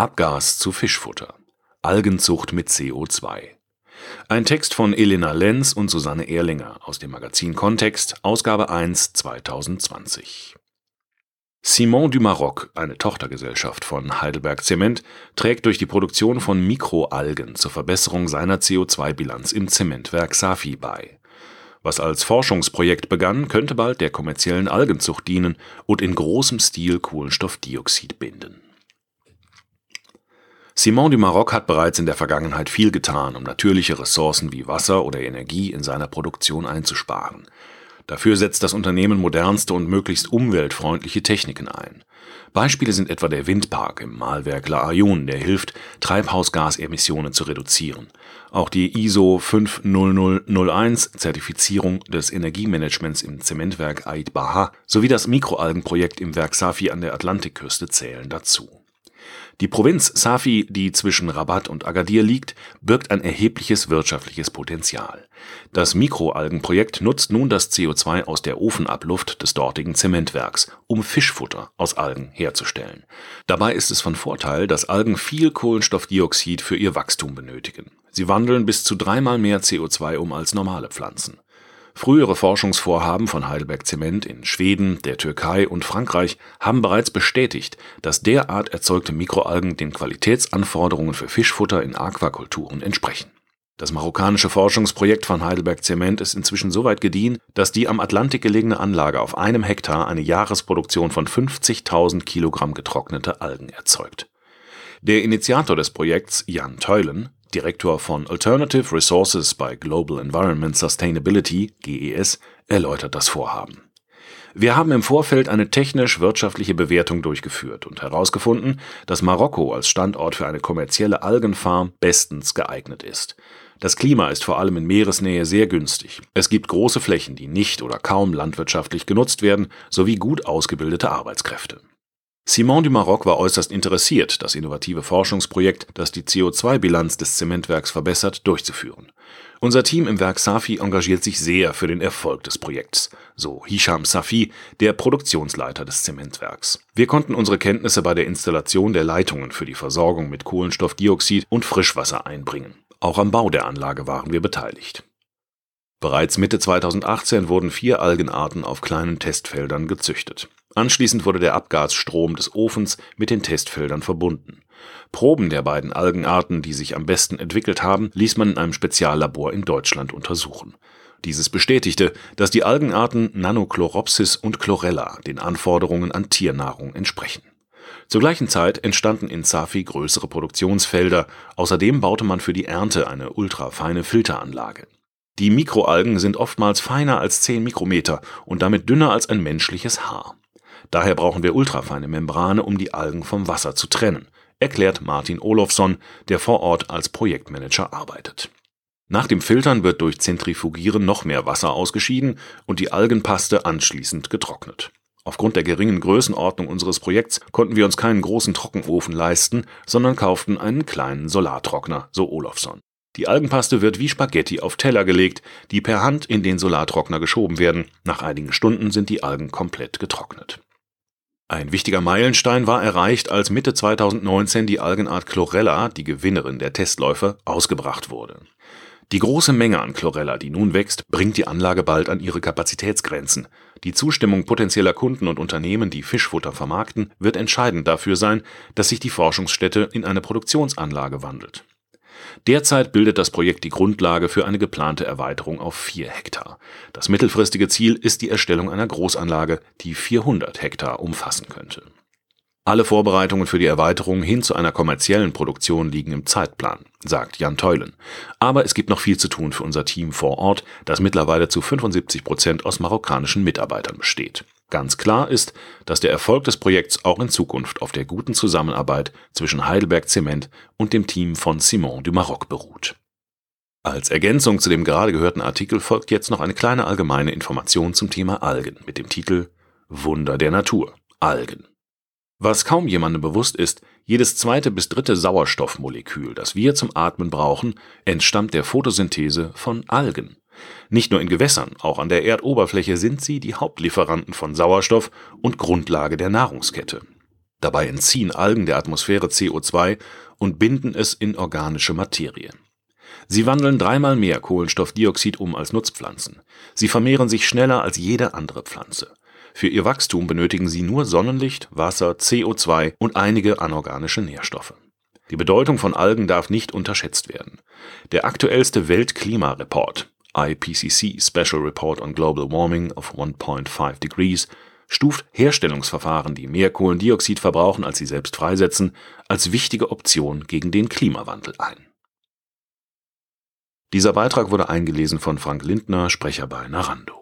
Abgas zu Fischfutter. Algenzucht mit CO2. Ein Text von Elena Lenz und Susanne Ehrlinger aus dem Magazin Kontext, Ausgabe 1 2020. Simon du Maroc, eine Tochtergesellschaft von Heidelberg Zement, trägt durch die Produktion von Mikroalgen zur Verbesserung seiner CO2-Bilanz im Zementwerk Safi bei. Was als Forschungsprojekt begann, könnte bald der kommerziellen Algenzucht dienen und in großem Stil Kohlenstoffdioxid binden. Simon du Maroc hat bereits in der Vergangenheit viel getan, um natürliche Ressourcen wie Wasser oder Energie in seiner Produktion einzusparen. Dafür setzt das Unternehmen modernste und möglichst umweltfreundliche Techniken ein. Beispiele sind etwa der Windpark im Mahlwerk La Ayun, der hilft, Treibhausgasemissionen zu reduzieren. Auch die ISO 50001 Zertifizierung des Energiemanagements im Zementwerk Ait Baha sowie das Mikroalgenprojekt im Werk Safi an der Atlantikküste zählen dazu die Provinz Safi, die zwischen Rabat und Agadir liegt, birgt ein erhebliches wirtschaftliches Potenzial. Das Mikroalgenprojekt nutzt nun das CO2 aus der Ofenabluft des dortigen Zementwerks, um Fischfutter aus Algen herzustellen. Dabei ist es von Vorteil, dass Algen viel Kohlenstoffdioxid für ihr Wachstum benötigen. Sie wandeln bis zu dreimal mehr CO2 um als normale Pflanzen Frühere Forschungsvorhaben von Heidelberg Zement in Schweden, der Türkei und Frankreich haben bereits bestätigt, dass derart erzeugte Mikroalgen den Qualitätsanforderungen für Fischfutter in Aquakulturen entsprechen. Das marokkanische Forschungsprojekt von Heidelberg Zement ist inzwischen so weit gediehen, dass die am Atlantik gelegene Anlage auf einem Hektar eine Jahresproduktion von 50.000 Kilogramm getrocknete Algen erzeugt. Der Initiator des Projekts, Jan Teulen, Direktor von Alternative Resources bei Global Environment Sustainability (GES), erläutert das Vorhaben. Wir haben im Vorfeld eine technisch-wirtschaftliche Bewertung durchgeführt und herausgefunden, dass Marokko als Standort für eine kommerzielle Algenfarm bestens geeignet ist. Das Klima ist vor allem in Meeresnähe sehr günstig. Es gibt große Flächen, die nicht oder kaum landwirtschaftlich genutzt werden, sowie gut ausgebildete Arbeitskräfte Simon du Maroc war äußerst interessiert, das innovative Forschungsprojekt, das die CO2-Bilanz des Zementwerks verbessert, durchzuführen. Unser Team im Werk Safi engagiert sich sehr für den Erfolg des Projekts, so Hisham Safi, der Produktionsleiter des Zementwerks. Wir konnten unsere Kenntnisse bei der Installation der Leitungen für die Versorgung mit Kohlenstoffdioxid und Frischwasser einbringen. Auch am Bau der Anlage waren wir beteiligt. Bereits Mitte 2018 wurden vier Algenarten auf kleinen Testfeldern gezüchtet. Anschließend wurde der Abgasstrom des Ofens mit den Testfeldern verbunden. Proben der beiden Algenarten, die sich am besten entwickelt haben, ließ man in einem Speziallabor in Deutschland untersuchen. Dieses bestätigte, dass die Algenarten Nanochloropsis und Chlorella den Anforderungen an Tiernahrung entsprechen. Zur gleichen Zeit entstanden in Safi größere Produktionsfelder, außerdem baute man für die Ernte eine ultrafeine Filteranlage. Die Mikroalgen sind oftmals feiner als 10 Mikrometer und damit dünner als ein menschliches Haar. Daher brauchen wir ultrafeine Membrane, um die Algen vom Wasser zu trennen, erklärt Martin Olofsson, der vor Ort als Projektmanager arbeitet. Nach dem Filtern wird durch Zentrifugieren noch mehr Wasser ausgeschieden und die Algenpaste anschließend getrocknet. Aufgrund der geringen Größenordnung unseres Projekts konnten wir uns keinen großen Trockenofen leisten, sondern kauften einen kleinen Solartrockner, so Olofsson. Die Algenpaste wird wie Spaghetti auf Teller gelegt, die per Hand in den Solartrockner geschoben werden. Nach einigen Stunden sind die Algen komplett getrocknet. Ein wichtiger Meilenstein war erreicht, als Mitte 2019 die Algenart Chlorella, die Gewinnerin der Testläufe, ausgebracht wurde. Die große Menge an Chlorella, die nun wächst, bringt die Anlage bald an ihre Kapazitätsgrenzen. Die Zustimmung potenzieller Kunden und Unternehmen, die Fischfutter vermarkten, wird entscheidend dafür sein, dass sich die Forschungsstätte in eine Produktionsanlage wandelt. Derzeit bildet das Projekt die Grundlage für eine geplante Erweiterung auf 4 Hektar. Das mittelfristige Ziel ist die Erstellung einer Großanlage, die 400 Hektar umfassen könnte. Alle Vorbereitungen für die Erweiterung hin zu einer kommerziellen Produktion liegen im Zeitplan, sagt Jan Teulen. Aber es gibt noch viel zu tun für unser Team vor Ort, das mittlerweile zu 75 Prozent aus marokkanischen Mitarbeitern besteht. Ganz klar ist, dass der Erfolg des Projekts auch in Zukunft auf der guten Zusammenarbeit zwischen Heidelberg Zement und dem Team von Simon du Maroc beruht. Als Ergänzung zu dem gerade gehörten Artikel folgt jetzt noch eine kleine allgemeine Information zum Thema Algen mit dem Titel Wunder der Natur Algen. Was kaum jemandem bewusst ist, jedes zweite bis dritte Sauerstoffmolekül, das wir zum Atmen brauchen, entstammt der Photosynthese von Algen. Nicht nur in Gewässern, auch an der Erdoberfläche sind sie die Hauptlieferanten von Sauerstoff und Grundlage der Nahrungskette. Dabei entziehen Algen der Atmosphäre CO2 und binden es in organische Materie. Sie wandeln dreimal mehr Kohlenstoffdioxid um als Nutzpflanzen. Sie vermehren sich schneller als jede andere Pflanze. Für ihr Wachstum benötigen sie nur Sonnenlicht, Wasser, CO2 und einige anorganische Nährstoffe. Die Bedeutung von Algen darf nicht unterschätzt werden. Der aktuellste Weltklimareport IPCC Special Report on Global Warming of 1.5 Degrees stuft Herstellungsverfahren, die mehr Kohlendioxid verbrauchen, als sie selbst freisetzen, als wichtige Option gegen den Klimawandel ein. Dieser Beitrag wurde eingelesen von Frank Lindner, Sprecher bei Narando